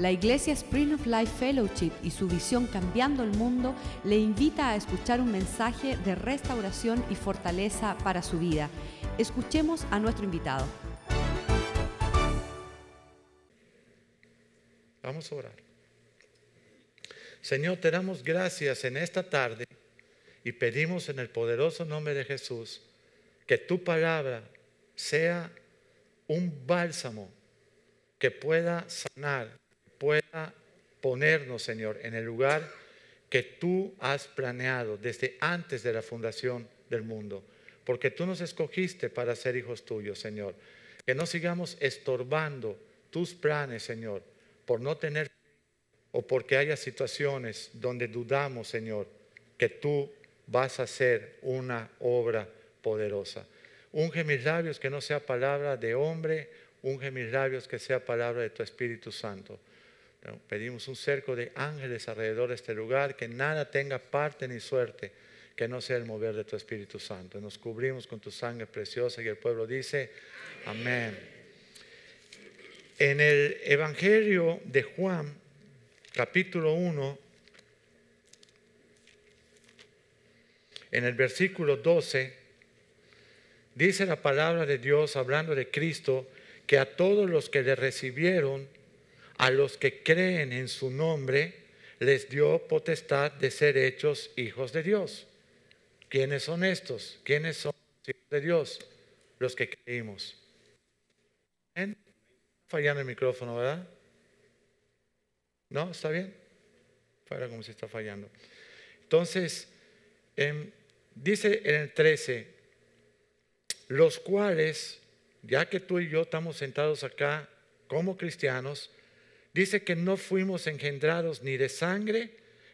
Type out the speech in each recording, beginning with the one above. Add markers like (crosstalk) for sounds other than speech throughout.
La Iglesia Spring of Life Fellowship y su visión Cambiando el Mundo le invita a escuchar un mensaje de restauración y fortaleza para su vida. Escuchemos a nuestro invitado. Vamos a orar. Señor, te damos gracias en esta tarde y pedimos en el poderoso nombre de Jesús que tu palabra sea un bálsamo que pueda sanar pueda ponernos, Señor, en el lugar que tú has planeado desde antes de la fundación del mundo. Porque tú nos escogiste para ser hijos tuyos, Señor. Que no sigamos estorbando tus planes, Señor, por no tener o porque haya situaciones donde dudamos, Señor, que tú vas a hacer una obra poderosa. Unge mis labios que no sea palabra de hombre, unge mis labios que sea palabra de tu Espíritu Santo. Pedimos un cerco de ángeles alrededor de este lugar, que nada tenga parte ni suerte, que no sea el mover de tu Espíritu Santo. Nos cubrimos con tu sangre preciosa y el pueblo dice, amén. En el Evangelio de Juan, capítulo 1, en el versículo 12, dice la palabra de Dios hablando de Cristo, que a todos los que le recibieron, a los que creen en su nombre, les dio potestad de ser hechos hijos de Dios. ¿Quiénes son estos? ¿Quiénes son los hijos de Dios? Los que creímos. Fallando el micrófono, ¿verdad? ¿No? ¿Está bien? Fuera como si está fallando. Entonces, em, dice en el 13, los cuales, ya que tú y yo estamos sentados acá como cristianos, dice que no fuimos engendrados ni de sangre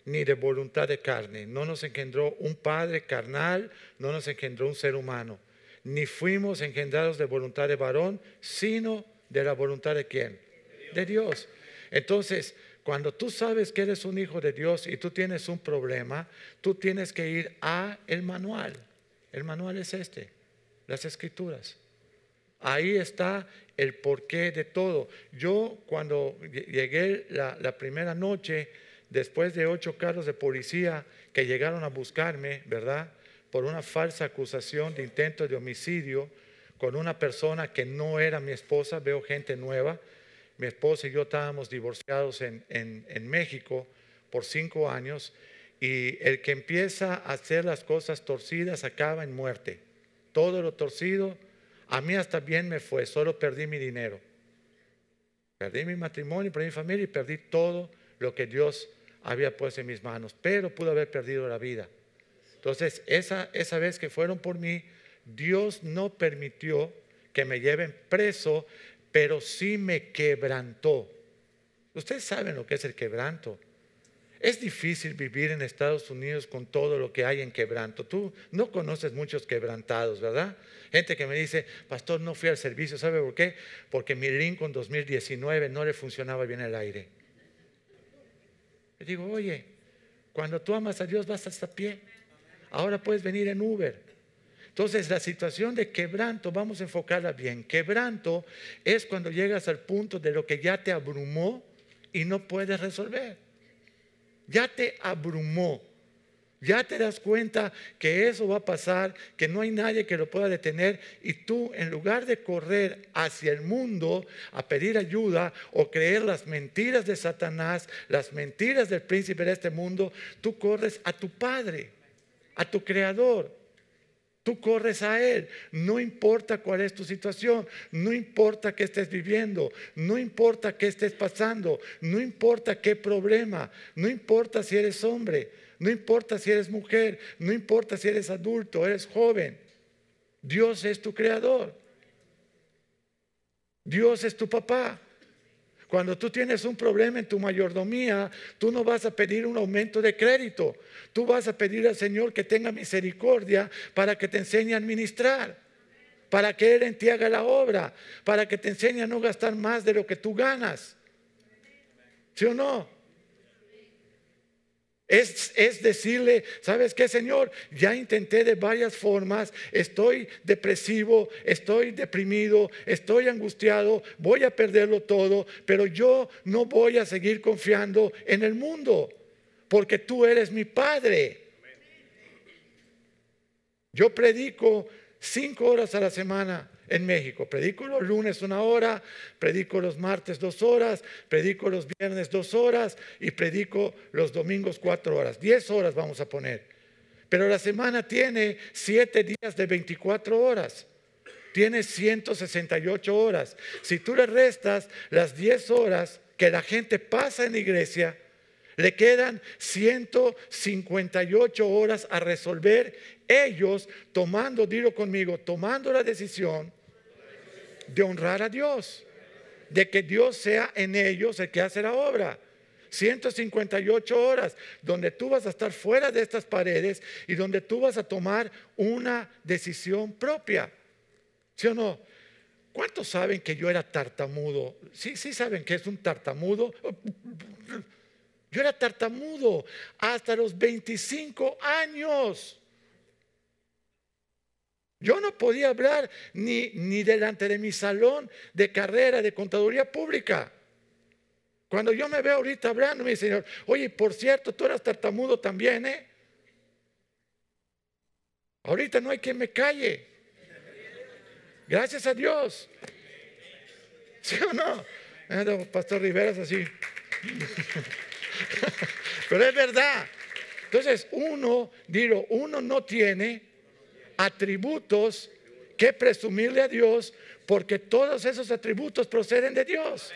ni de voluntad de carne. No nos engendró un padre carnal, no nos engendró un ser humano. Ni fuimos engendrados de voluntad de varón, sino de la voluntad de quién? De Dios. Entonces, cuando tú sabes que eres un hijo de Dios y tú tienes un problema, tú tienes que ir a el manual. El manual es este, las escrituras. Ahí está el porqué de todo. Yo cuando llegué la, primera noche, después de ocho carros de policía que llegaron a buscarme, ¿verdad? Por una falsa acusación de intento de homicidio con una persona que no era mi esposa, veo gente nueva. Mi esposa y yo estábamos divorciados en, México por cinco años y el que empieza a hacer las cosas torcidas acaba en muerte. Todo lo torcido a mí hasta bien me fue, solo perdí mi dinero. Perdí mi matrimonio, perdí mi familia y perdí todo lo que Dios había puesto en mis manos. Pero pude haber perdido la vida. Entonces, esa, esa vez que fueron por mí, Dios no permitió que me lleven preso, pero sí me quebrantó. Ustedes saben lo que es el quebranto. Es difícil vivir en Estados Unidos con todo lo que hay en quebranto. Tú no conoces muchos quebrantados, ¿verdad? Gente que me dice, pastor, no fui al servicio. ¿Sabe por qué? Porque mi Lincoln 2019 no le funcionaba bien el aire. Le digo, oye, cuando tú amas a Dios vas hasta pie. Ahora puedes venir en Uber. Entonces, la situación de quebranto, vamos a enfocarla bien. Quebranto es cuando llegas al punto de lo que ya te abrumó y no puedes resolver ya te abrumó. Ya te das cuenta que eso va a pasar, que no hay nadie que lo pueda detener y tú en lugar de correr hacia el mundo a pedir ayuda o creer las mentiras de Satanás, las mentiras del príncipe de este mundo, tú corres a tu Padre, a tu Creador. Tú corres a Él. No importa cuál es tu situación, no importa qué estés viviendo, no importa qué estés pasando, no importa qué problema, no importa si eres hombre, no importa si eres mujer, no importa si eres adulto, eres joven. Dios es tu creador. Dios es tu papá. Cuando tú tienes un problema en tu mayordomía, tú no vas a pedir un aumento de crédito. Tú vas a pedir al Señor que tenga misericordia para que te enseñe a administrar, para que Él en ti haga la obra, para que te enseñe a no gastar más de lo que tú ganas. ¿Sí o no? Es, decirle, ¿sabes qué, Señor? Ya intenté de varias formas, estoy depresivo, estoy deprimido, estoy angustiado, voy a perderlo todo, pero yo no voy a seguir confiando en el mundo, porque tú eres mi Padre. Yo predico cinco horas a la semana en México. Predico los lunes una hora, predico los martes dos horas, predico los viernes dos horas y predico los domingos cuatro horas. Diez horas vamos a poner. Pero la semana tiene siete días de 24 horas. Tiene 168 horas. Si tú le restas las diez horas que la gente pasa en la iglesia, le quedan 158 horas a resolver ellos tomando, dilo conmigo, tomando la decisión de honrar a Dios, de que Dios sea en ellos el que hace la obra. 158 horas donde tú vas a estar fuera de estas paredes y donde tú vas a tomar una decisión propia. ¿Sí o no? ¿Cuántos saben que yo era tartamudo? Sí, sí saben que es un tartamudo. Yo era tartamudo hasta los 25 años. Yo no podía hablar ni, ni delante de mi salón de carrera de contaduría pública. Cuando yo me veo ahorita hablando, mi Señor, oye, por cierto, tú eras tartamudo también, ¿eh? Ahorita no hay quien me calle. Gracias a Dios. ¿Sí o no? Pastor Rivera es así. (laughs) Pero es verdad. Entonces, uno, digo, uno no tiene atributos que presumirle a Dios porque todos esos atributos proceden de Dios.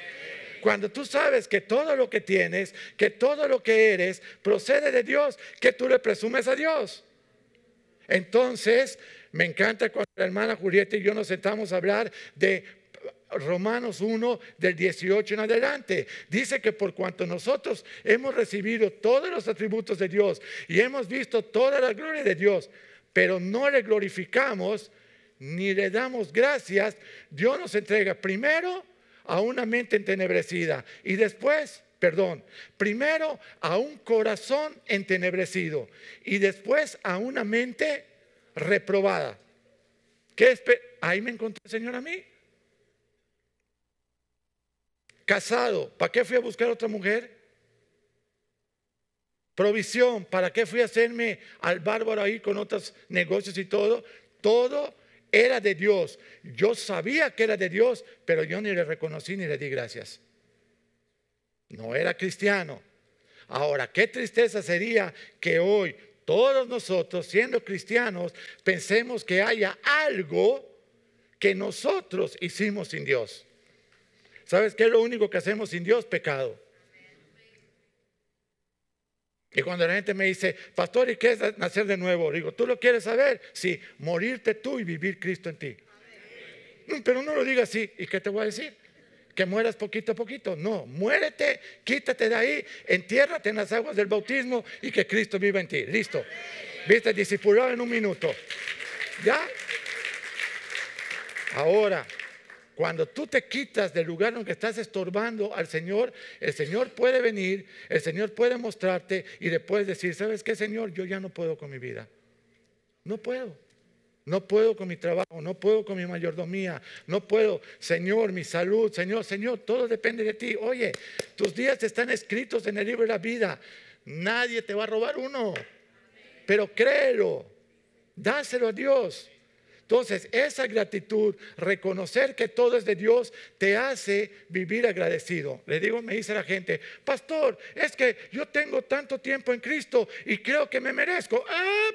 Cuando tú sabes que todo lo que tienes, que todo lo que eres procede de Dios, que tú le presumes a Dios. Entonces, me encanta cuando la hermana Julieta y yo nos sentamos a hablar de Romanos 1 del 18 en adelante. Dice que por cuanto nosotros hemos recibido todos los atributos de Dios y hemos visto toda la gloria de Dios, pero no le glorificamos ni le damos gracias, Dios nos entrega primero a una mente entenebrecida y después, perdón, primero a un corazón entenebrecido y después a una mente reprobada. ¿Qué Ahí me encontré Señor a mí. Casado, ¿para qué fui a buscar otra mujer? Provisión, ¿para qué fui a hacerme al bárbaro ahí con otros negocios y todo? Todo era de Dios. Yo sabía que era de Dios, pero yo ni le reconocí ni le di gracias. No era cristiano. Ahora, qué tristeza sería que hoy todos nosotros, siendo cristianos, pensemos que haya algo que nosotros hicimos sin Dios. ¿Sabes qué es lo único que hacemos sin Dios? Pecado. Y cuando la gente me dice, pastor, ¿y qué es nacer de nuevo? Digo, ¿tú lo quieres saber? Sí, morirte tú y vivir Cristo en ti. Pero no lo digas así. ¿Y qué te voy a decir? Que mueras poquito a poquito. No, muérete, quítate de ahí, entiérrate en las aguas del bautismo y que Cristo viva en ti. Listo. Viste, discipulado en un minuto. ¿Ya? Ahora, cuando tú te quitas del lugar que estás estorbando al Señor, el Señor puede venir, el Señor puede mostrarte y puedes decir, ¿sabes qué, Señor? Yo ya no puedo con mi vida. No puedo. No puedo con mi trabajo, no puedo con mi mayordomía, no puedo, Señor, mi salud, Señor, Señor, todo depende de ti. Oye, tus días están escritos en el libro de la vida. Nadie te va a robar uno, pero créelo, dáselo a Dios. Entonces, esa gratitud, reconocer que todo es de Dios, te hace vivir agradecido. Le digo, me dice la gente, pastor, es que yo tengo tanto tiempo en Cristo y creo que me merezco. ¡Ah!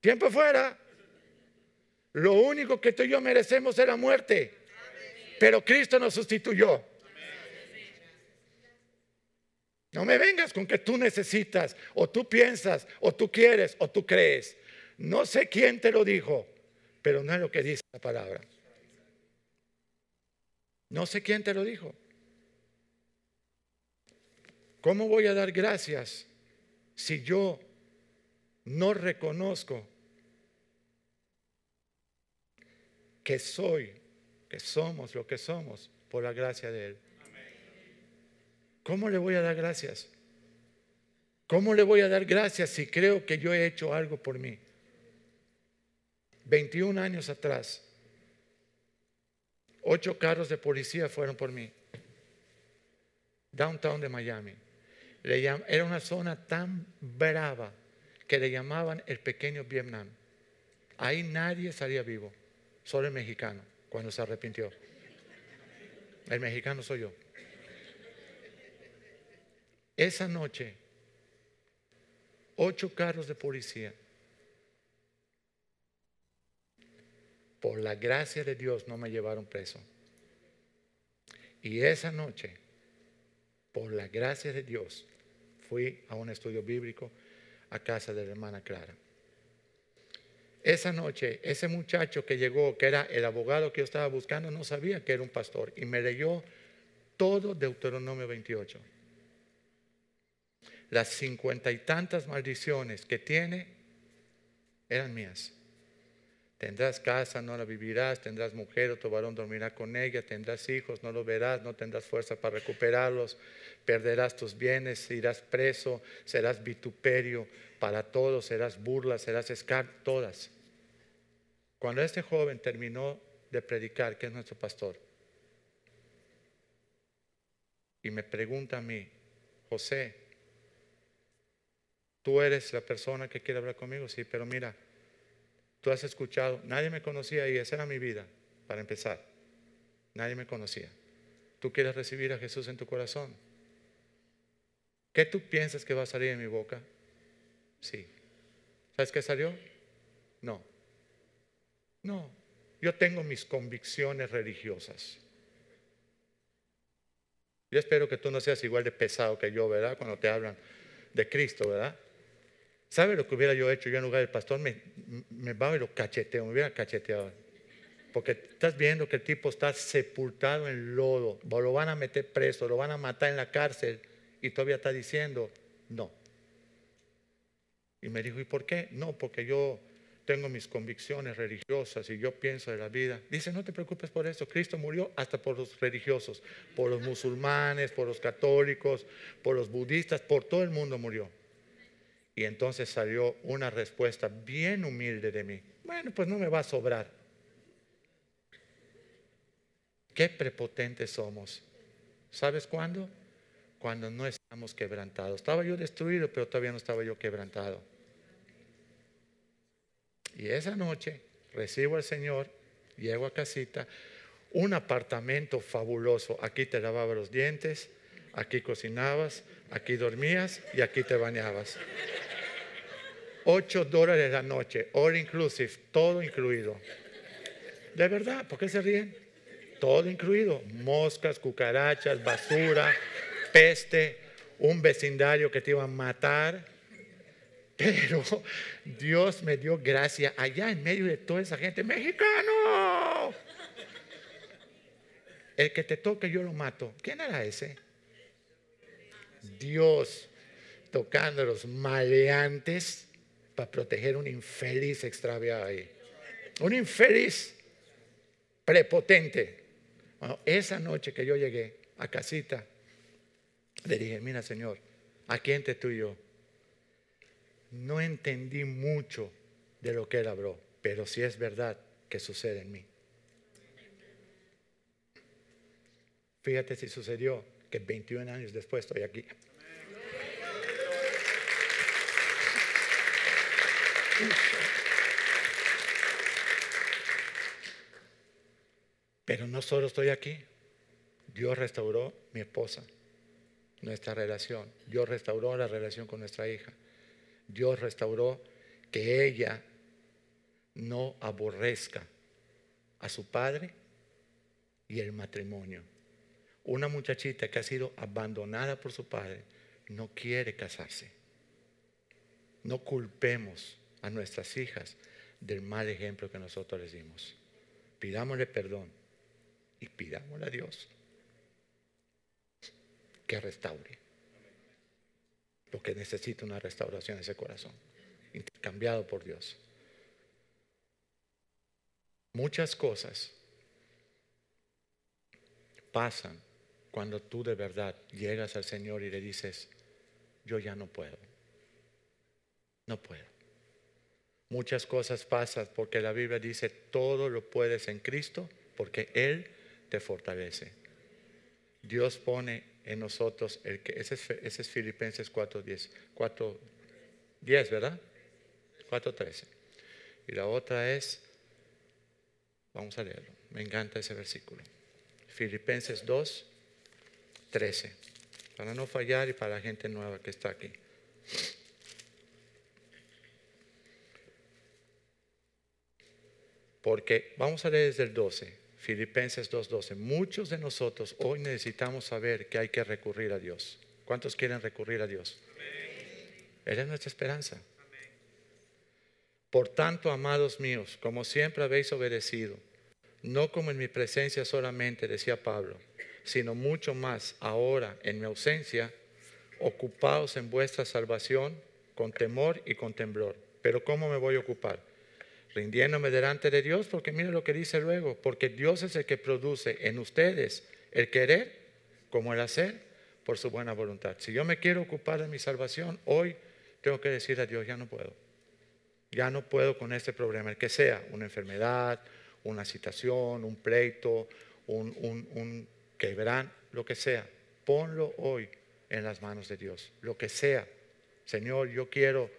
Tiempo fuera. Lo único que tú y yo merecemos es la muerte. Pero Cristo nos sustituyó. No me vengas con que tú necesitas, o tú piensas, o tú quieres, o tú crees. No sé quién te lo dijo, pero no es lo que dice la palabra. No sé quién te lo dijo. ¿Cómo voy a dar gracias si yo no reconozco que soy, que somos lo que somos por la gracia de Él? ¿Cómo le voy a dar gracias? ¿Cómo le voy a dar gracias si creo que yo he hecho algo por mí? 21 años atrás, ocho carros de policía fueron por mí. Downtown de Miami. Era una zona tan brava que le llamaban el pequeño Vietnam. Ahí nadie salía vivo, solo el mexicano, cuando se arrepintió. El mexicano soy yo. Esa noche, ocho carros de policía. Por la gracia de Dios no me llevaron preso. Y esa noche, por la gracia de Dios, fui a un estudio bíblico a casa de la hermana Clara. Esa noche, ese muchacho que llegó, que era el abogado que yo estaba buscando, no sabía que era un pastor y me leyó todo Deuteronomio 28. Las cincuenta y tantas maldiciones que tiene eran mías. Tendrás casa, no la vivirás, tendrás mujer, o tu varón dormirá con ella, tendrás hijos, no lo verás, no tendrás fuerza para recuperarlos, perderás tus bienes, irás preso, serás vituperio para todos, serás burla, serás escar, todas. Cuando este joven terminó de predicar, que es nuestro pastor, y me pregunta a mí, José, tú eres la persona que quiere hablar conmigo, sí, pero mira, tú has escuchado, nadie me conocía y esa era mi vida, para empezar, nadie me conocía. ¿Tú quieres recibir a Jesús en tu corazón? ¿Qué tú piensas que va a salir de mi boca? Sí. ¿Sabes qué salió? No. No. Yo tengo mis convicciones religiosas. Yo espero que tú no seas igual de pesado que yo, ¿verdad? Cuando te hablan de Cristo, ¿verdad? ¿Sabe lo que hubiera yo hecho yo en lugar del pastor? Me, me va y lo cacheteo, me hubiera cacheteado. Porque estás viendo que el tipo está sepultado en lodo, lo van a meter preso, lo van a matar en la cárcel y todavía está diciendo no. Y me dijo, ¿y por qué? No, porque yo tengo mis convicciones religiosas y yo pienso de la vida. Dice, no te preocupes por eso. Cristo murió hasta por los religiosos, por los musulmanes, por los católicos, por los budistas, por todo el mundo murió. Y entonces salió una respuesta bien humilde de mí. Bueno, pues no me va a sobrar. Qué prepotentes somos. ¿Sabes cuándo? cuando no estamos quebrantados. Estaba yo destruido, pero todavía no estaba yo quebrantado. Y esa noche recibo al Señor, llego a casita, un apartamento fabuloso. Aquí te lavabas los dientes, aquí cocinabas, aquí dormías y aquí te bañabas. Ocho dólares la noche, all inclusive, todo incluido. De verdad, ¿por qué se ríen? Todo incluido. Moscas, cucarachas, basura, peste, un vecindario que te iba a matar. Pero Dios me dio gracia allá en medio de toda esa gente. Mexicano. El que te toque yo lo mato. ¿Quién era ese? Dios tocando a los maleantes para proteger un infeliz extraviado ahí. Un infeliz prepotente. esa noche que yo llegué a casita, le dije, mira Señor, aquí entre tú y yo, no entendí mucho de lo que Él habló, pero sí es verdad que sucede en mí. Fíjate si sucedió que 21 años después estoy aquí. Pero no solo estoy aquí, Dios restauró mi esposa nuestra relación. Dios restauró la relación con nuestra hija. Dios restauró que ella no aborrezca a su padre y el matrimonio. Una muchachita que ha sido abandonada por su padre no quiere casarse. No culpemos a nuestras hijas del mal ejemplo que nosotros les dimos. Pidámosle perdón y pidámosle a Dios que restaure. Porque necesita una restauración ese corazón, intercambiado por Dios. Muchas cosas pasan cuando tú de verdad llegas al Señor y le dices, yo ya no puedo, No puedo. Muchas cosas pasan porque la Biblia dice, todo lo puedes en Cristo porque Él te fortalece. Dios pone en nosotros el que, ese es, ese es Filipenses 4.10, 4.10, ¿verdad? 4.13. Y la otra es, vamos a leerlo, me encanta ese versículo. Filipenses 2, 13, para no fallar y para la gente nueva que está aquí. Porque vamos a leer desde el 12, Filipenses 2.12. Muchos de nosotros hoy necesitamos saber que hay que recurrir a Dios. ¿Cuántos quieren recurrir a Dios? Él es nuestra esperanza. Por tanto, amados míos, como siempre habéis obedecido, no como en mi presencia solamente, decía Pablo, sino mucho más ahora en mi ausencia, ocupaos en vuestra salvación con temor y con temblor. Pero ¿cómo me voy a ocupar? Rindiéndome delante de Dios, porque mire lo que dice luego, porque Dios es el que produce en ustedes el querer como el hacer por su buena voluntad. Si yo me quiero ocupar de mi salvación, hoy tengo que decir a Dios, ya no puedo. Ya no puedo con este problema, el que sea, una enfermedad, una situación, un pleito, un, un, un quebrán, lo que sea, ponlo hoy en las manos de Dios, lo que sea. Señor, yo quiero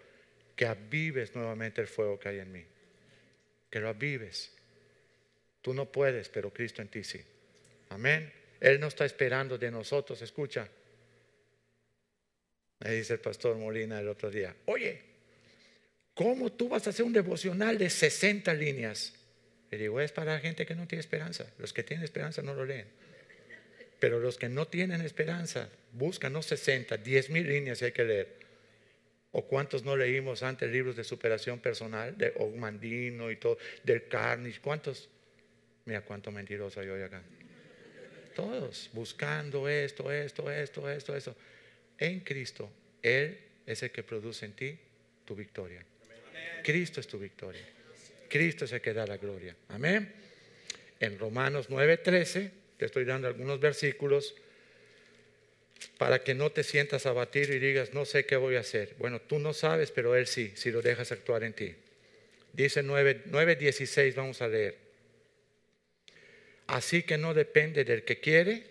que avives nuevamente el fuego que hay en mí, que lo avives. Tú no puedes, pero Cristo en ti sí. Amén. Él no está esperando de nosotros, escucha. Me dice el pastor Molina el otro día, oye, ¿cómo tú vas a hacer un devocional de 60 líneas? Le digo, es para gente que no tiene esperanza. Los que tienen esperanza no lo leen. Pero los que no tienen esperanza, buscan no 60, 10 mil líneas hay que leer. ¿O cuántos no leímos antes libros de superación personal, de Ogmandino y todo, del Carnage? ¿Cuántos? Mira cuánto mentiroso hay hoy acá. Todos buscando esto, esto, esto, esto, esto. En Cristo, Él es el que produce en ti tu victoria. Cristo es tu victoria. Cristo es el que da la gloria. Amén. En Romanos 9:13, te estoy dando algunos versículos para que no te sientas abatido y digas, no sé qué voy a hacer. Bueno, tú no sabes, pero Él sí, si lo dejas actuar en ti. Dice 9:16, vamos a leer. Así que no depende del que quiere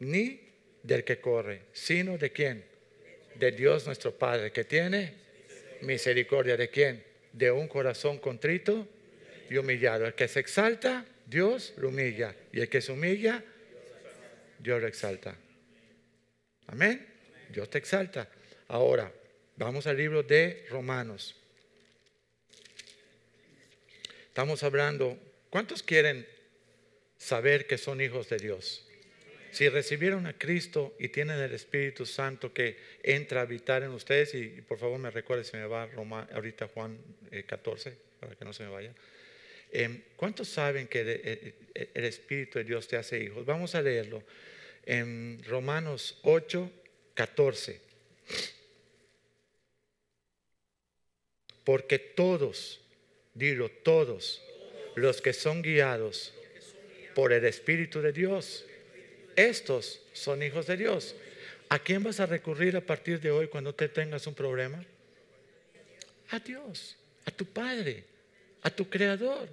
ni del que corre, sino de quién? De Dios nuestro Padre, que tiene misericordia de quién? de un corazón contrito y humillado. El que se exalta, Dios lo humilla. Y el que se humilla, Dios lo exalta. Amén. Dios te exalta. Ahora, vamos al libro de Romanos. Estamos hablando, ¿cuántos quieren saber que son hijos de Dios? Si recibieron a Cristo y tienen el Espíritu Santo que entra a habitar en ustedes, y, por favor me recuerde, se me va Roma, ahorita Juan 14, eh, para que no se me vaya. Em, ¿Cuántos saben que el, el, Espíritu de Dios te hace hijos? Vamos a leerlo en Romanos 8, 14. Porque todos, dilo, todos los que son guiados por el Espíritu de Dios, estos son hijos de Dios. ¿A quién vas a recurrir a partir de hoy cuando te tengas un problema? A Dios, a tu Padre, a tu Creador,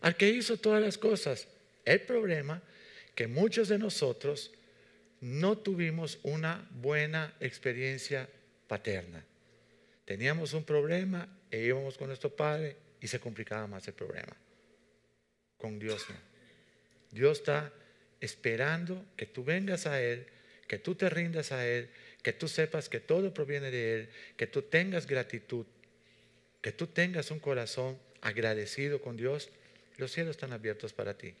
al que hizo todas las cosas. El problema que muchos de nosotros no tuvimos una buena experiencia paterna. Teníamos un problema e íbamos con nuestro Padre y se complicaba más el problema. Con Dios no. Dios está esperando que tú vengas a Él, que tú te rindas a Él, que tú sepas que todo proviene de Él, que tú tengas gratitud, que tú tengas un corazón agradecido con Dios, los cielos están abiertos para ti.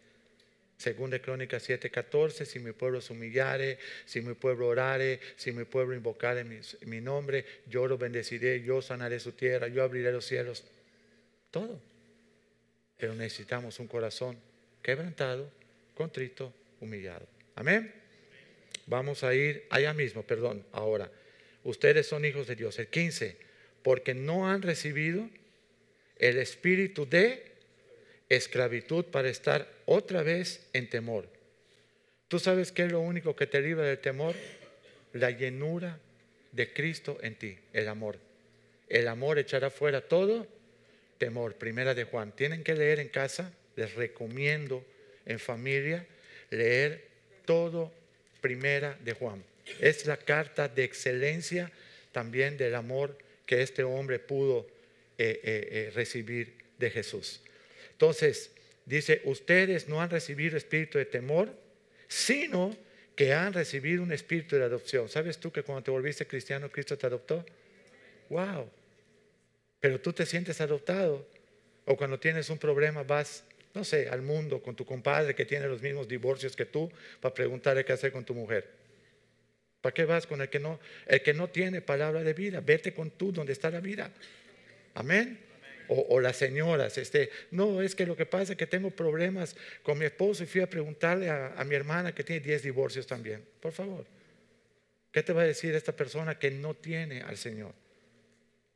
Según Crónicas 7:14, si mi pueblo se humillare, si mi pueblo orare, si mi pueblo invocare mi, mi nombre, yo lo bendeciré, yo sanaré su tierra, yo abriré los cielos. Todo. Pero necesitamos un corazón quebrantado, contrito humillado. Amén. Vamos a ir allá mismo, perdón, ahora. Ustedes son hijos de Dios. El 15, porque no han recibido el espíritu de esclavitud para estar otra vez en temor. ¿Tú sabes qué es lo único que te libra del temor? La llenura de Cristo en ti, el amor. El amor echará fuera todo temor. Primera de Juan. Tienen que leer en casa. Les recomiendo en familia leer todo Primera de Juan. Es la carta de excelencia también del amor que este hombre pudo eh, eh, eh, recibir de Jesús. Entonces, dice, ustedes no han recibido espíritu de temor, sino que han recibido un espíritu de adopción. ¿Sabes tú que cuando te volviste cristiano, Cristo te adoptó? ¡Wow! Pero tú te sientes adoptado. O cuando tienes un problema vas, no sé, al mundo con tu compadre que tiene los mismos divorcios que tú para preguntarle qué hacer con tu mujer. ¿Para qué vas con el que no, el que no tiene palabra de vida? Vete con tú donde está la vida. Amén. O, las señoras, este, no, es que lo que pasa es que tengo problemas con mi esposo y fui a preguntarle a, mi hermana que tiene 10 divorcios también. Por favor, ¿qué te va a decir esta persona que no tiene al Señor?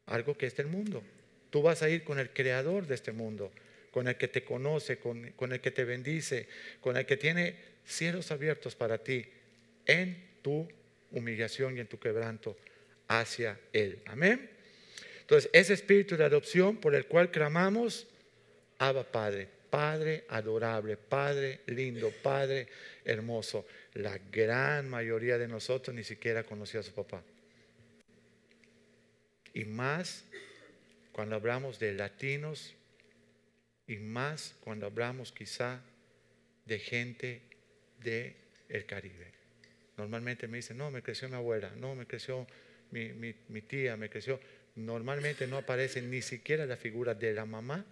Algo que es del mundo. Tú vas a ir con el creador de este mundo, con el que te conoce, con, con el que te bendice, con el que tiene cielos abiertos para ti en tu humillación y en tu quebranto hacia Él. Amén. Entonces, ese espíritu de adopción por el cual clamamos, Abba Padre, Padre adorable, Padre lindo, Padre hermoso. La gran mayoría de nosotros ni siquiera conocía a su papá. Y más cuando hablamos de latinos y más cuando hablamos quizá de gente del el Caribe. Normalmente me dicen, no, me creció mi abuela, no, me creció mi, mi tía, me creció normalmente no aparece ni siquiera la figura de la mamá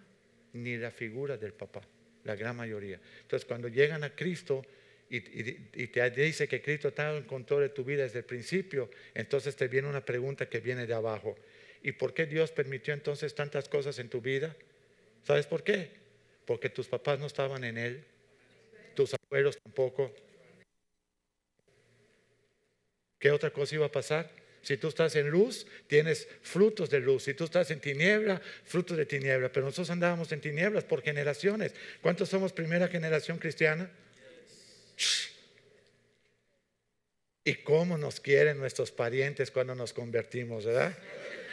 ni la figura del papá, la gran mayoría. Entonces, cuando llegan a Cristo y, te dice que Cristo está en control de tu vida desde el principio, entonces te viene una pregunta que viene de abajo. ¿Y por qué Dios permitió entonces tantas cosas en tu vida? ¿Sabes por qué? Porque tus papás no estaban en Él, tus abuelos tampoco. ¿Qué otra cosa iba a pasar? Si tú estás en luz, tienes frutos de luz. Si tú estás en tiniebla, frutos de tiniebla. Pero nosotros andábamos en tinieblas por generaciones. ¿Cuántos somos primera generación cristiana? ¿Y cómo nos quieren nuestros parientes cuando nos convertimos, verdad?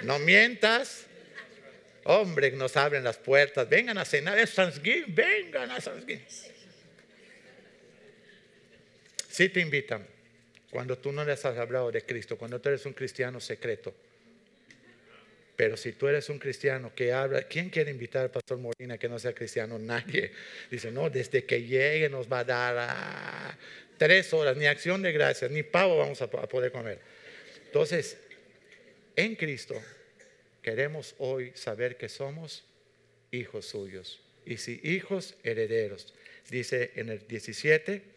No mientas. Hombre, nos abren las puertas. Vengan a cenar. Es Thanksgiving. Vengan a Thanksgiving. Sí te invitan cuando tú no les has hablado de Cristo, cuando tú eres un cristiano secreto. Pero si tú eres un cristiano que habla, ¿quién quiere invitar al pastor Molina que no sea cristiano? Nadie. Dice, no, desde que llegue nos va a dar ah, tres horas, ni acción de gracias, ni pavo vamos a, a poder comer. Entonces, en Cristo queremos hoy saber que somos hijos suyos. Y si hijos, herederos. Dice en el 17,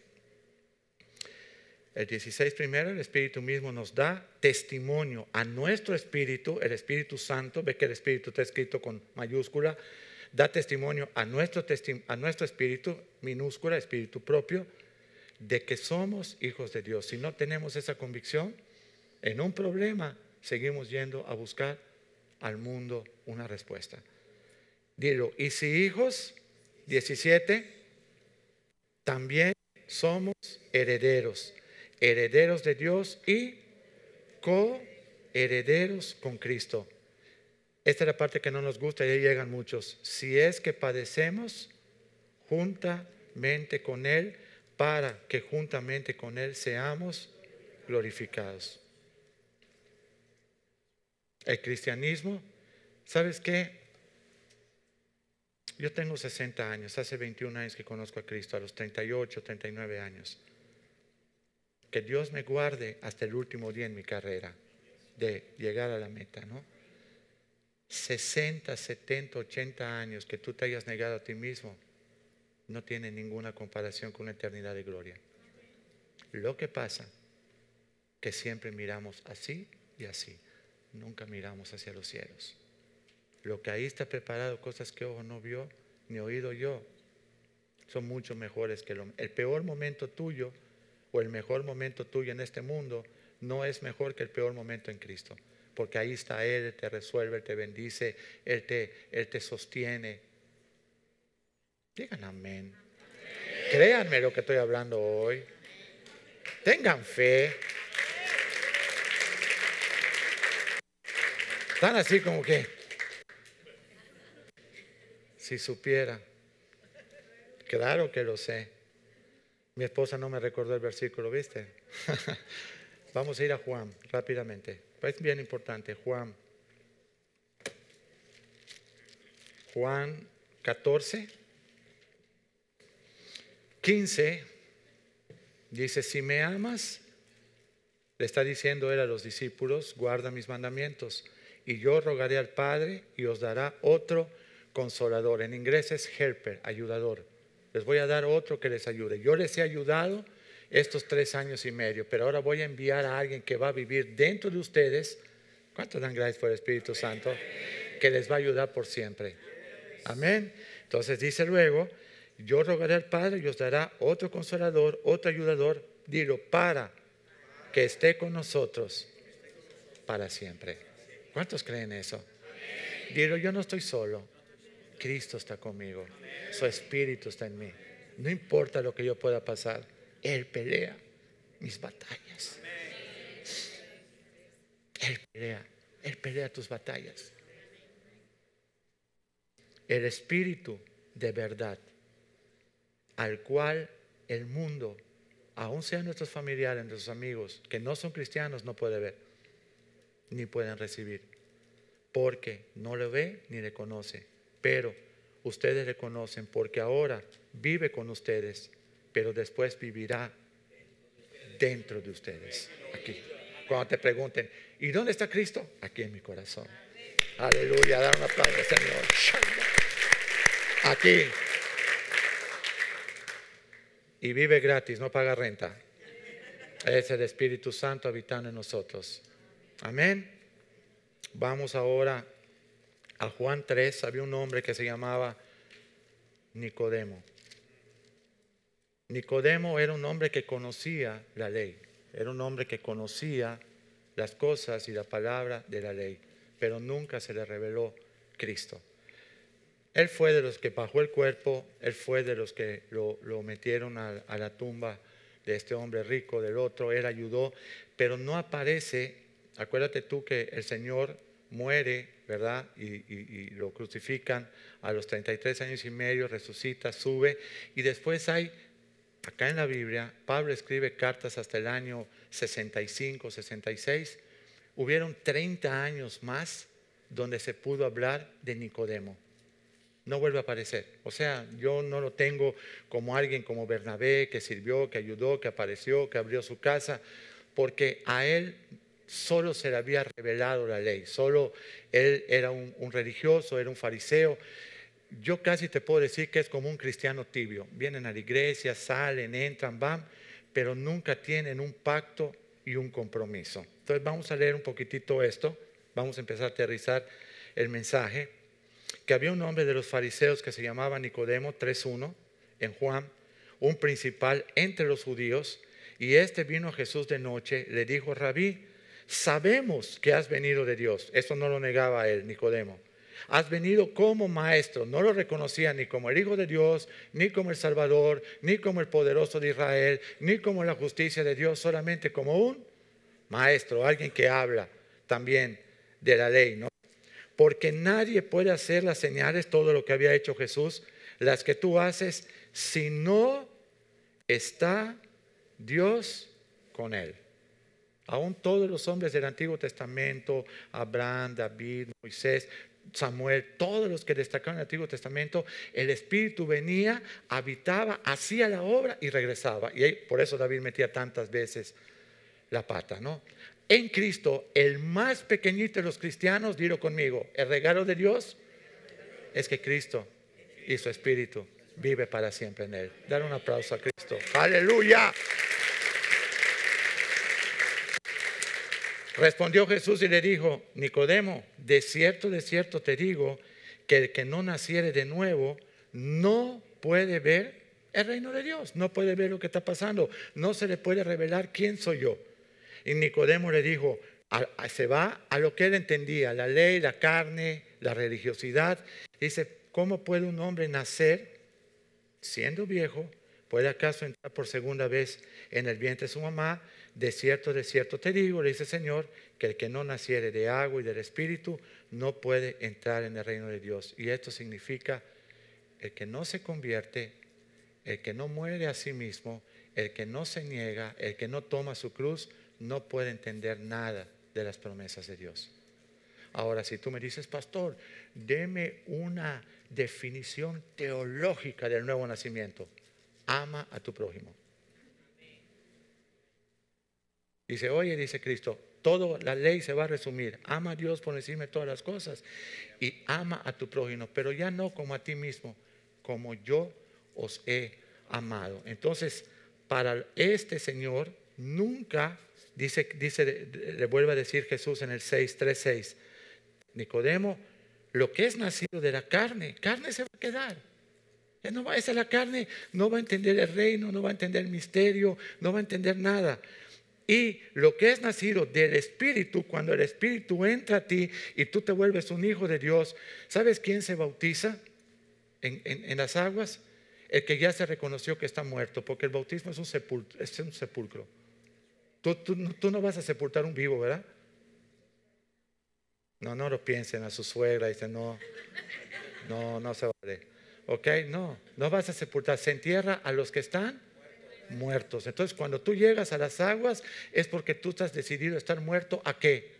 el 16 primero, el Espíritu mismo nos da testimonio a nuestro Espíritu, el Espíritu Santo, ve que el Espíritu está escrito con mayúscula, da testimonio a nuestro, a nuestro Espíritu, minúscula, Espíritu propio, de que somos hijos de Dios. Si no tenemos esa convicción, en un problema seguimos yendo a buscar al mundo una respuesta. Dilo, y si hijos, 17, también somos herederos herederos de Dios y coherederos con Cristo. Esta es la parte que no nos gusta y ahí llegan muchos. Si es que padecemos juntamente con Él, para que juntamente con Él seamos glorificados. El cristianismo, ¿sabes qué? Yo tengo 60 años, hace 21 años que conozco a Cristo, a los 38, 39 años que Dios me guarde hasta el último día en mi carrera de llegar a la meta, ¿no? 60, 70, 80 años que tú te hayas negado a ti mismo no tiene ninguna comparación con la eternidad de gloria. Lo que pasa que siempre miramos así y así, nunca miramos hacia los cielos. Lo que ahí está preparado, cosas que ojo no vio ni oído yo, son mucho mejores que el peor momento tuyo el mejor momento tuyo en este mundo no es mejor que el peor momento en Cristo. Porque ahí está Él, te resuelve, te bendice, Él te, Él te sostiene. Digan amén. Créanme lo que estoy hablando hoy. Tengan fe. Están así como que, si supiera, claro que lo sé. Mi esposa no me recordó el versículo, ¿viste? (laughs) Vamos a ir a Juan rápidamente. Es bien importante, Juan. Juan 14, 15, dice, si me amas, le está diciendo él a los discípulos, guarda mis mandamientos, y yo rogaré al Padre y os dará otro consolador. En inglés es helper, ayudador. Les voy a dar otro que les ayude. Yo les he ayudado estos tres años y medio, pero ahora voy a enviar a alguien que va a vivir dentro de ustedes. ¿Cuánto dan gracias por el Espíritu Santo? Que les va a ayudar por siempre. Amén. Entonces dice luego, yo rogaré al Padre y os dará otro consolador, otro ayudador, dilo, para que esté con nosotros para siempre. ¿Cuántos creen eso? Dilo, yo no estoy solo. Cristo está conmigo. Su espíritu está en mí. No importa lo que yo pueda pasar. Él pelea mis batallas. Él pelea. Él pelea tus batallas el Espíritu de verdad, al cual el mundo, aun sean nuestros familiares, nuestros amigos, que no son cristianos, no puede ver, ni pueden recibir, porque no lo ve ni le conoce. Pero ustedes le conocen porque ahora vive con ustedes, pero después vivirá dentro de ustedes. Aquí. Cuando te pregunten, ¿y dónde está Cristo? Aquí en mi corazón. Aleluya, dar un aplauso, Señor aquí. Y vive gratis, no paga renta. Es el Espíritu Santo habitando en nosotros. Amén. Vamos ahora a Juan 3. Había un hombre que se llamaba Nicodemo. Nicodemo era un hombre que conocía la ley. Era un hombre que conocía las cosas y la palabra de la ley. Pero nunca se le reveló Cristo. Él fue de los que bajó el cuerpo, él fue de los que lo, metieron a, la tumba de este hombre rico, del otro, él ayudó, pero no aparece, acuérdate tú que el Señor muere, ¿verdad? Y, lo crucifican a los 33 años y medio, resucita, sube, y después hay, acá en la Biblia, Pablo escribe cartas hasta el año 65, 66, hubieron 30 años más donde se pudo hablar de Nicodemo no vuelve a aparecer. O sea, yo no lo tengo como alguien como Bernabé que sirvió, que ayudó, que apareció, que abrió su casa, porque a él solo se le había revelado la ley, solo él era un, religioso, era un fariseo. Yo casi te puedo decir que es como un cristiano tibio. Vienen a la iglesia, salen, entran, van, pero nunca tienen un pacto y un compromiso. Entonces vamos a leer un poquitito esto, vamos a empezar a aterrizar el mensaje que había un hombre de los fariseos que se llamaba Nicodemo 3.1 en Juan, un principal entre los judíos, y este vino a Jesús de noche, le dijo, rabí, sabemos que has venido de Dios. Eso no lo negaba él, Nicodemo. Has venido como maestro, no lo reconocía ni como el Hijo de Dios, ni como el Salvador, ni como el poderoso de Israel, ni como la justicia de Dios, solamente como un maestro, alguien que habla también de la ley, ¿no? porque nadie puede hacer las señales, todo lo que había hecho Jesús, las que tú haces, si no está Dios con él. Aún todos los hombres del Antiguo Testamento, Abraham, David, Moisés, Samuel, todos los que destacaron en el Antiguo Testamento, el Espíritu venía, habitaba, hacía la obra y regresaba. Y por eso David metía tantas veces la pata, ¿no? en Cristo, el más pequeñito de los cristianos, dilo conmigo, el regalo de Dios es que Cristo y su Espíritu vive para siempre en él. Dar un aplauso a Cristo. Aleluya. Respondió Jesús y le dijo, Nicodemo, de cierto, de cierto te digo, que el que no naciere de nuevo no puede ver el reino de Dios, no puede ver lo que está pasando, no se le puede revelar quién soy yo. Y Nicodemo le dijo, se va a lo que él entendía, la ley, la carne, la religiosidad. Dice, ¿cómo puede un hombre nacer siendo viejo? ¿puede acaso entrar por segunda vez en el vientre de su mamá? De cierto, de cierto te digo, le dice el Señor, que el que no naciere de agua y del Espíritu no puede entrar en el reino de Dios. Y esto significa el que no se convierte, el que no muere a sí mismo, el que no se niega, el que no toma su cruz, no puede entender nada de las promesas de Dios. Ahora, si tú me dices, pastor, deme una definición teológica del nuevo nacimiento. Ama a tu prójimo. Dice, oye, dice Cristo, toda la ley se va a resumir. Ama a Dios por encima de todas las cosas y ama a tu prójimo, pero ya no como a ti mismo, como yo os he amado. Entonces, para este Señor, nunca, dice, dice le vuelve a decir Jesús en el 6, 3, 6, Nicodemo, lo que es nacido de la carne, carne se va a quedar. No va, esa la carne, no va a entender el reino, no va a entender el misterio, no va a entender nada. Y lo que es nacido del Espíritu, cuando el Espíritu entra a ti y tú te vuelves un hijo de Dios, ¿sabes quién se bautiza en, las aguas? El que ya se reconoció que está muerto, porque el bautismo es un sepulcro. Tú, tú no vas a sepultar un vivo, ¿verdad? No, no lo piensen a su suegra, dicen, no, no, no se vale. ¿Ok? No, no vas a sepultar, se entierra a los que están muertos. Entonces, cuando tú llegas a las aguas, es porque tú estás decidido a estar muerto a qué?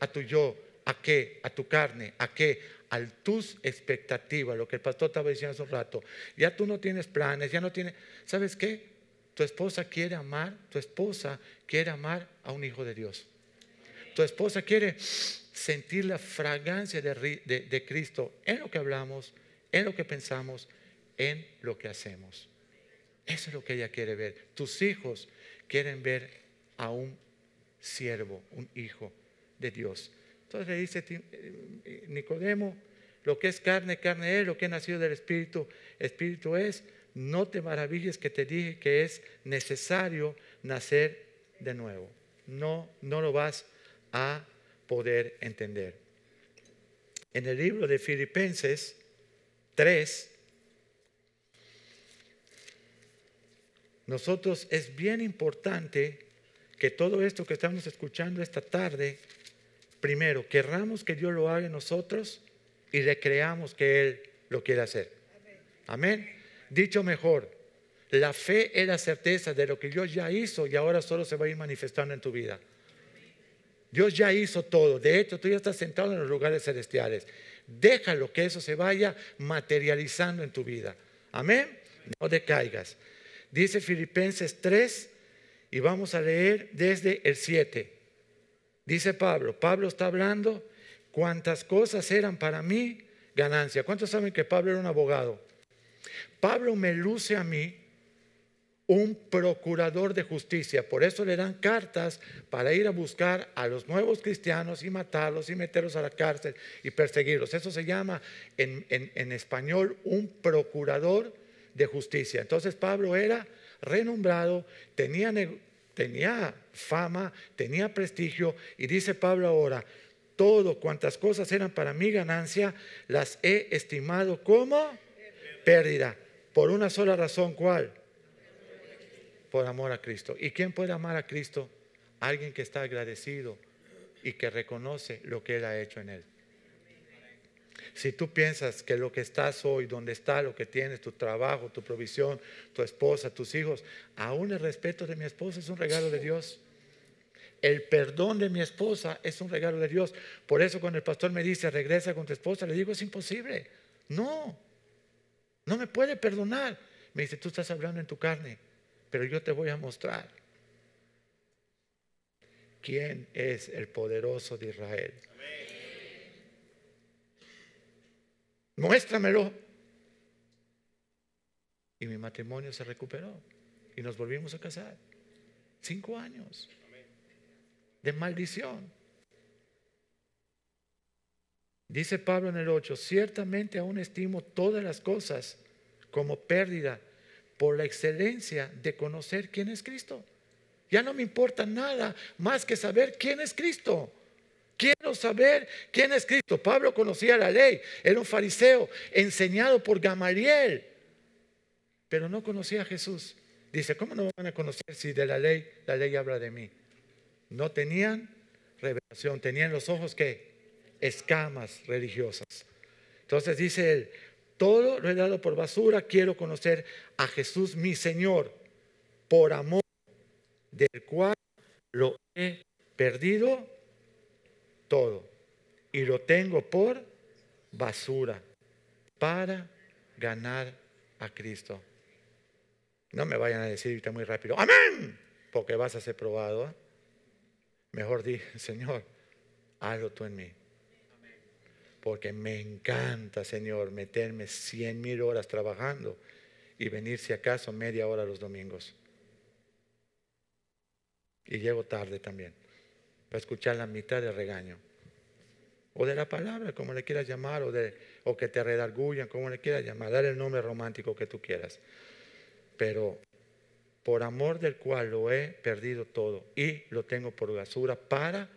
A tu yo, a qué? A tu carne, a qué? A tus expectativas, lo que el pastor estaba diciendo hace un rato. Ya tú no tienes planes, ya no tienes, ¿sabes qué? Tu esposa quiere amar, tu esposa quiere amar a un hijo de Dios. Tu esposa quiere sentir la fragancia de, Cristo en lo que hablamos, en lo que pensamos, en lo que hacemos. Eso es lo que ella quiere ver. Tus hijos quieren ver a un siervo, un hijo de Dios. Entonces le dice eh, Nicodemo, lo que es carne, carne es, lo que es nacido del Espíritu, Espíritu es. No te maravilles que te dije que es necesario nacer de nuevo. No, no lo vas a poder entender. En el libro de Filipenses 3, nosotros es bien importante que todo esto que estamos escuchando esta tarde, primero, querramos que Dios lo haga en nosotros y le creamos que Él lo quiere hacer. Amén. Dicho mejor, la fe es la certeza de lo que Dios ya hizo y ahora solo se va a ir manifestando en tu vida. Dios ya hizo todo. De hecho, tú ya estás sentado en los lugares celestiales. Déjalo que eso se vaya materializando en tu vida. Amén. No decaigas. Dice Filipenses 3 y vamos a leer desde el 7. Dice Pablo, Pablo está hablando cuántas cosas eran para mí ganancia. ¿Cuántos saben que Pablo era un abogado? Pablo me luce a mí un procurador de justicia. Por eso le dan cartas para ir a buscar a los nuevos cristianos y matarlos y meterlos a la cárcel y perseguirlos. Eso se llama en, español un procurador de justicia. Entonces Pablo era renombrado, tenía, fama, tenía prestigio y dice Pablo ahora, todo cuantas cosas eran para mi ganancia, las he estimado como pérdida. Por una sola razón, ¿cuál? por amor a Cristo. ¿Y quién puede amar a Cristo? Alguien que está agradecido y que reconoce lo que Él ha hecho en Él. Si tú piensas que lo que estás hoy, donde está lo que tienes, tu trabajo, tu provisión, tu esposa, tus hijos, aún el respeto de mi esposa es un regalo de Dios. El perdón de mi esposa es un regalo de Dios. Por eso cuando el pastor me dice, regresa con tu esposa, le digo, es imposible. No, no me puede perdonar. Me dice, tú estás hablando en tu carne pero yo te voy a mostrar quién es el poderoso de Israel. Muéstramelo. Y mi matrimonio se recuperó y nos volvimos a casar. Cinco años de maldición. Dice Pablo en el 8, ciertamente aún estimo todas las cosas como pérdida por la excelencia de conocer quién es Cristo. Ya no me importa nada más que saber quién es Cristo. Quiero saber quién es Cristo. Pablo conocía la ley, era un fariseo enseñado por Gamaliel. pero no conocía a Jesús. Dice, ¿cómo no van a conocer si de la ley, la ley habla de mí? No tenían revelación, tenían los ojos que escamas religiosas. Entonces dice él, todo lo he dado por basura, quiero conocer a Jesús mi Señor, por amor del cual lo he perdido todo y lo tengo por basura para ganar a Cristo. No me vayan a decir ahorita muy rápido, amén, porque vas a ser probado. ¿eh? Mejor di, (laughs) Señor, hazlo tú en mí. Porque me encanta, Señor, meterme cien mil horas trabajando y venir si acaso media hora los domingos. Y llego tarde también, para escuchar la mitad del regaño. O de la palabra, como le quieras llamar, o, de, o que te redargullan, como le quieras llamar, dar el nombre romántico que tú quieras pero por amor del cual lo he perdido todo y lo tengo por basura para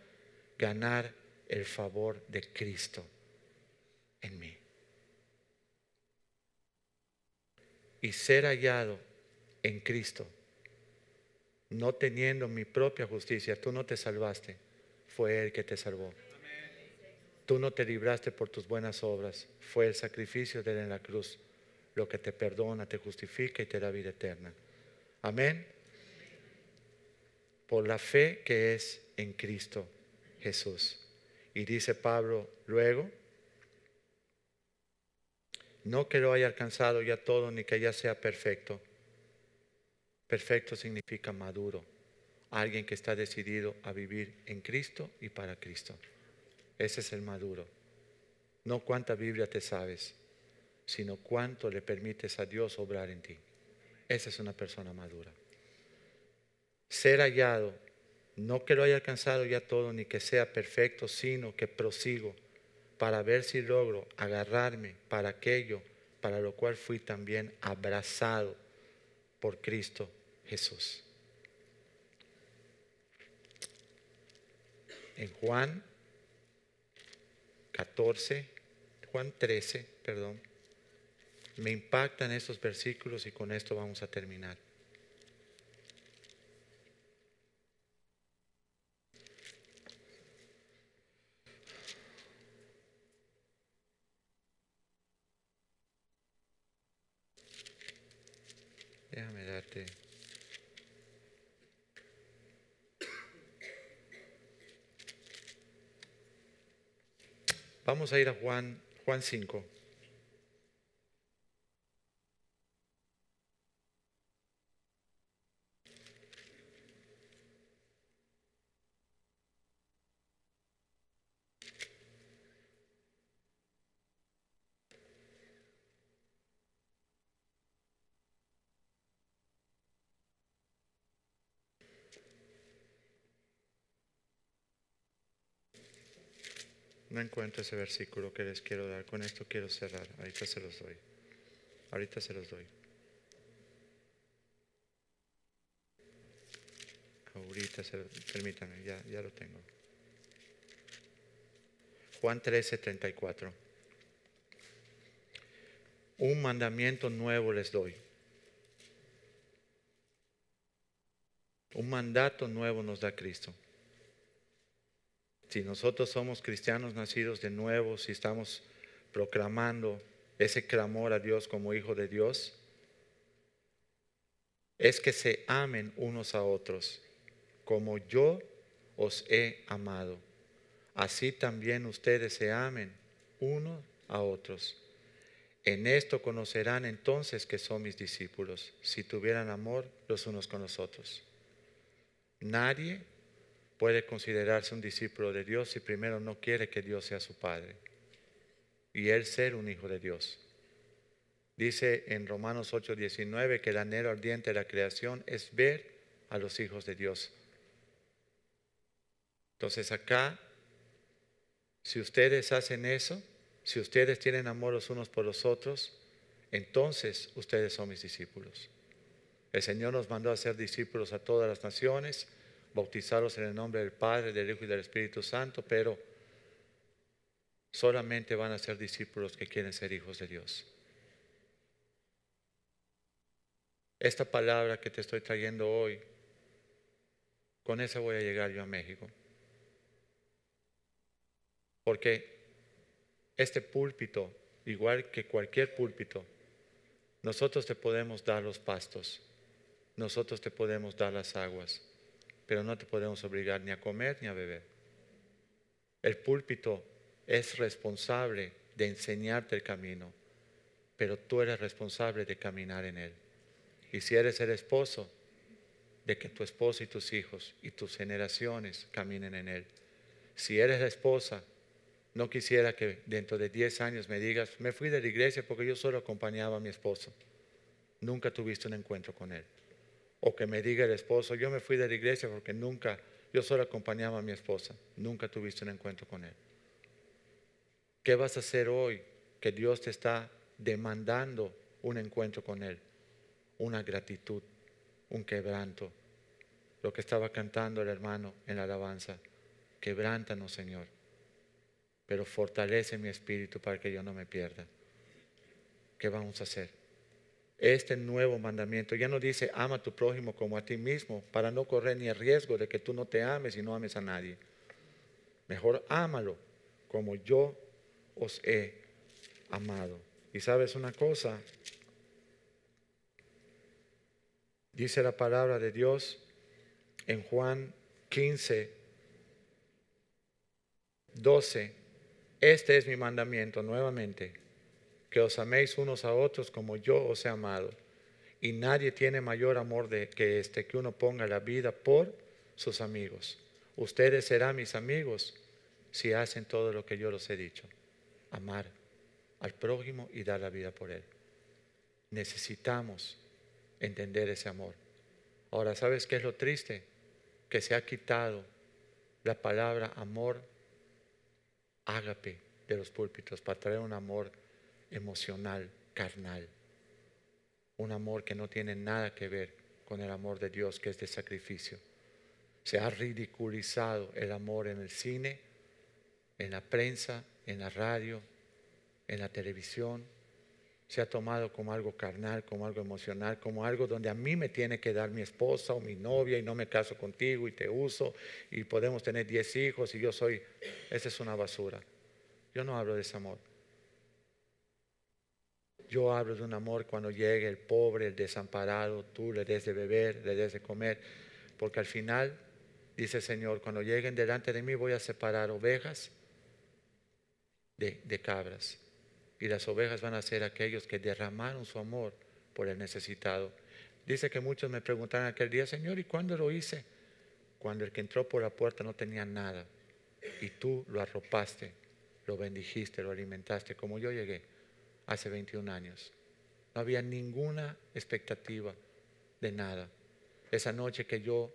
ganar el favor de Cristo en mí. Y ser hallado en Cristo, no teniendo mi propia justicia, tú no te salvaste, fue Él que te salvó. Tú no te libraste por tus buenas obras, fue el sacrificio de Él en la cruz lo que te perdona, te justifica y te da vida eterna. Amén. Por la fe que es en Cristo Jesús. Y dice Pablo luego, no que lo haya alcanzado ya todo ni que ya sea perfecto. Perfecto significa maduro, alguien que está decidido a vivir en Cristo y para Cristo. Ese es el maduro. No cuánta Biblia te sabes, sino cuánto le permites a Dios obrar en ti. Esa es una persona madura. Ser hallado, no que lo haya alcanzado ya todo, ni que sea perfecto, sino que prosigo para ver si logro agarrarme para aquello para lo cual fui también abrazado por Cristo Jesús. En Juan 14, Juan 13, perdón. Me impactan estos versículos y con esto vamos a terminar. Vamos a ir a Juan, Juan 5. No encuentro ese versículo que les quiero dar. Con esto quiero cerrar. Ahorita se los doy. Ahorita se los doy. Ahorita se permítanme, ya, ya lo tengo. Juan 13, 34. Un mandamiento nuevo les doy. Un mandato nuevo nos da Cristo. Si nosotros somos cristianos nacidos de nuevo, si estamos proclamando ese clamor a Dios como hijo de Dios, es que se amen unos a otros, como yo os he amado. Así también ustedes se amen unos a otros. En esto conocerán entonces que son mis discípulos, si tuvieran amor los unos con los otros. Nadie puede considerarse un discípulo de Dios si primero no quiere que Dios sea su Padre y él ser un hijo de Dios. Dice en Romanos 8:19 que el anhelo ardiente de la creación es ver a los hijos de Dios. Entonces acá, si ustedes hacen eso, si ustedes tienen amor los unos por los otros, entonces ustedes son mis discípulos. El Señor nos mandó a ser discípulos a todas las naciones bautizarlos en el nombre del Padre, del Hijo y del Espíritu Santo, pero solamente van a ser discípulos que quieren ser hijos de Dios. esta palabra que te estoy trayendo hoy, con esa voy a llegar yo a México. Porque este púlpito, igual que cualquier púlpito, nosotros te podemos dar los pastos, nosotros te podemos dar las aguas, pero no te podemos obligar ni a comer ni a beber. El púlpito es responsable de enseñarte el camino, pero tú eres responsable de caminar en él. Y si eres el esposo, de que tu esposo y tus hijos y tus generaciones caminen en él. Si eres la esposa, no quisiera que dentro de 10 años me digas, me fui de la iglesia porque yo solo acompañaba a mi esposo. Nunca tuviste un encuentro con él. O que me diga el esposo, yo me fui de la iglesia porque nunca, yo solo acompañaba a mi esposa. Nunca tuviste un encuentro con él. ¿Qué vas a hacer hoy que Dios te está demandando un encuentro con él? Una gratitud un quebranto. Lo que estaba cantando el hermano en la alabanza. Quebrántanos, Señor. Pero fortalece mi espíritu para que yo no me pierda. ¿Qué vamos a hacer? Este nuevo mandamiento ya no dice ama a tu prójimo como a ti mismo para no correr ni el riesgo de que tú no te ames y no ames a nadie. Mejor ámalo como yo os he amado. Y sabes una cosa, Dice la palabra de Dios en Juan 15, 12. Este es mi mandamiento nuevamente, que os améis unos a otros como yo os he amado. Y nadie tiene mayor amor de, que este, que uno ponga la vida por sus amigos. Ustedes serán mis amigos si hacen todo lo que yo les he dicho. Amar al prójimo y dar la vida por él. Necesitamos entender ese amor. Ahora, ¿sabes qué es lo triste? Que se ha quitado la palabra amor ágape de los púlpitos para traer un amor emocional, carnal. Un amor que no tiene nada que ver con el amor de Dios, que es de sacrificio. Se ha ridiculizado el amor en el cine, en la prensa, en la radio, en la televisión, se ha tomado como algo carnal, como algo emocional, como algo donde a mí me tiene que dar mi esposa o mi novia y no me caso contigo y te uso y podemos tener 10 hijos y yo soy, esa es una basura. Yo no hablo de ese amor. Yo hablo de un amor cuando llegue el pobre, el desamparado, tú le des de beber, le des de comer, porque al final, dice el Señor, cuando lleguen delante de mí voy a separar ovejas de, de cabras y las ovejas van a ser aquellos que derramaron su amor por el necesitado. Dice que muchos me preguntaron aquel día, Señor, ¿y cuándo lo hice? Cuando el que entró por la puerta no tenía nada y tú lo arropaste, lo bendijiste, lo alimentaste, como yo llegué hace 21 años. No había ninguna expectativa de nada. Esa noche que yo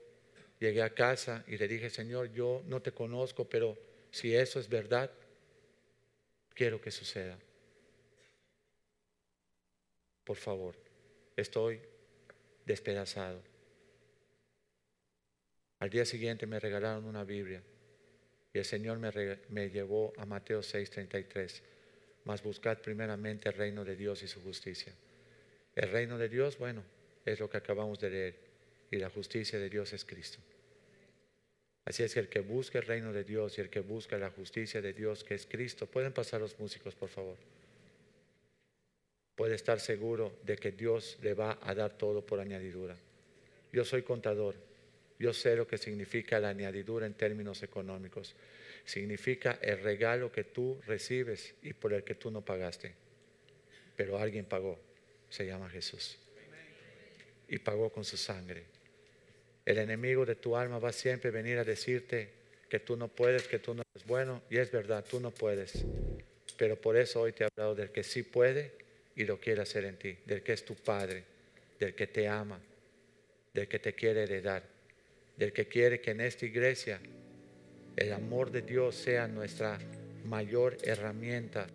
llegué a casa y le dije, Señor, yo no te conozco, pero si eso es verdad, quiero que suceda por favor, estoy despedazado. Al día siguiente me regalaron una Biblia y el Señor me, llevó a Mateo 6:33. Mas buscad primeramente el reino de Dios y su justicia. El reino de Dios, bueno, es lo que acabamos de leer y la justicia de Dios es Cristo. Así es que el que busca el reino de Dios y el que busca la justicia de Dios, que es Cristo, pueden pasar los músicos, por favor puede estar seguro de que Dios le va a dar todo por añadidura. Yo soy contador. Yo sé lo que significa la añadidura en términos económicos. Significa el regalo que tú recibes y por el que tú no pagaste. Pero alguien pagó. Se llama Jesús. Y pagó con su sangre. El enemigo de tu alma va siempre a venir a decirte que tú no puedes, que tú no eres bueno. Y es verdad, tú no puedes. Pero por eso hoy te he hablado del que sí puede y lo quiere hacer en ti, del que es tu Padre, del que te ama, del que te quiere heredar, del que quiere que en esta iglesia el amor de Dios sea nuestra mayor herramienta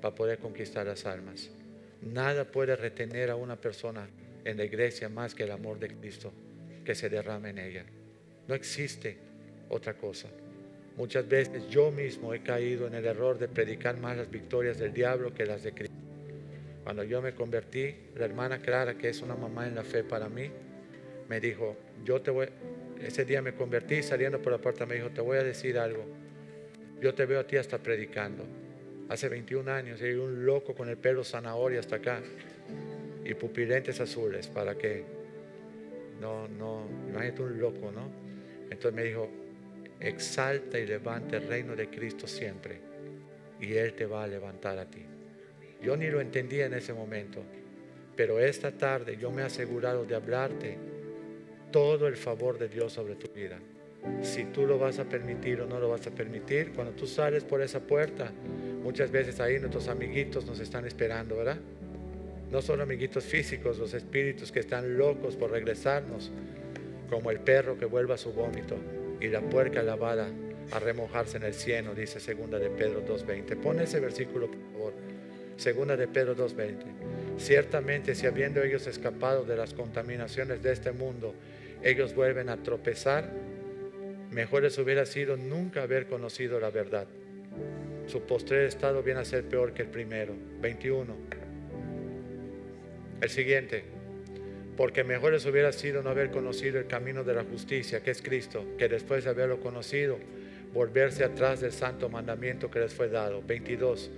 para poder conquistar las almas. Nada puede retener a una persona en la iglesia más que el amor de Cristo que se derrama en ella. No existe otra cosa. Muchas veces yo mismo he caído en el error de predicar más las victorias del diablo que las de Cristo. Cuando yo me convertí, la hermana Clara, que es una mamá en la fe para mí, me dijo, yo te voy, ese día me convertí saliendo por la puerta, me dijo, te voy a decir algo. Yo te veo a ti hasta predicando. Hace 21 años hay un loco con el pelo zanahoria hasta acá y pupilentes azules para que no, no, imagínate un loco, ¿no? Entonces me dijo, exalta y levanta el reino de Cristo siempre y Él te va a levantar a ti. Yo ni lo entendía en ese momento, pero esta tarde yo me he asegurado de hablarte todo el favor de Dios sobre tu vida. Si tú lo vas a permitir o no lo vas a permitir, cuando tú sales por esa puerta, muchas veces ahí nuestros amiguitos nos están esperando, ¿verdad? No son amiguitos físicos, los espíritus que están locos por regresarnos, como el perro que vuelve a su vómito y la puerca lavada a remojarse en el cieno, dice segunda de Pedro 2.20. Pon ese versículo, por favor. Segunda de Pedro 2.20. Ciertamente, si habiendo ellos escapado de las contaminaciones de este mundo, ellos vuelven a tropezar, mejor les hubiera sido nunca haber conocido la verdad. Su postrer estado viene a ser peor que el primero. 21. El siguiente. Porque mejor les hubiera sido no haber conocido el camino de la justicia, que es Cristo, que después de haberlo conocido, volverse atrás del santo mandamiento que les fue dado. 22.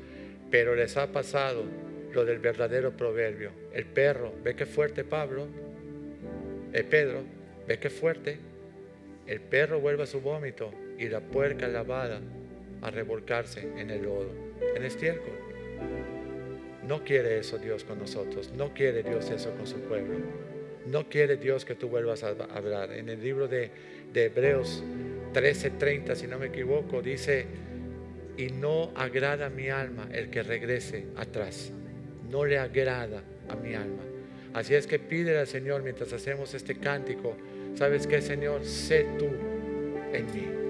Pero les ha pasado lo del verdadero proverbio. El perro, ve qué fuerte Pablo, Pedro, ve qué fuerte. El perro vuelve a su vómito y la puerca lavada a revolcarse en el lodo, en estiércol. No quiere eso Dios con nosotros, no quiere Dios eso con su pueblo. No quiere Dios que tú vuelvas a hablar. En el libro de, de Hebreos 13:30, si no me equivoco, dice, y no agrada a mi alma el que regrese atrás. No le agrada a mi alma. Así es que pide al Señor mientras hacemos este cántico, ¿sabes qué, Señor? Sé tú en mí.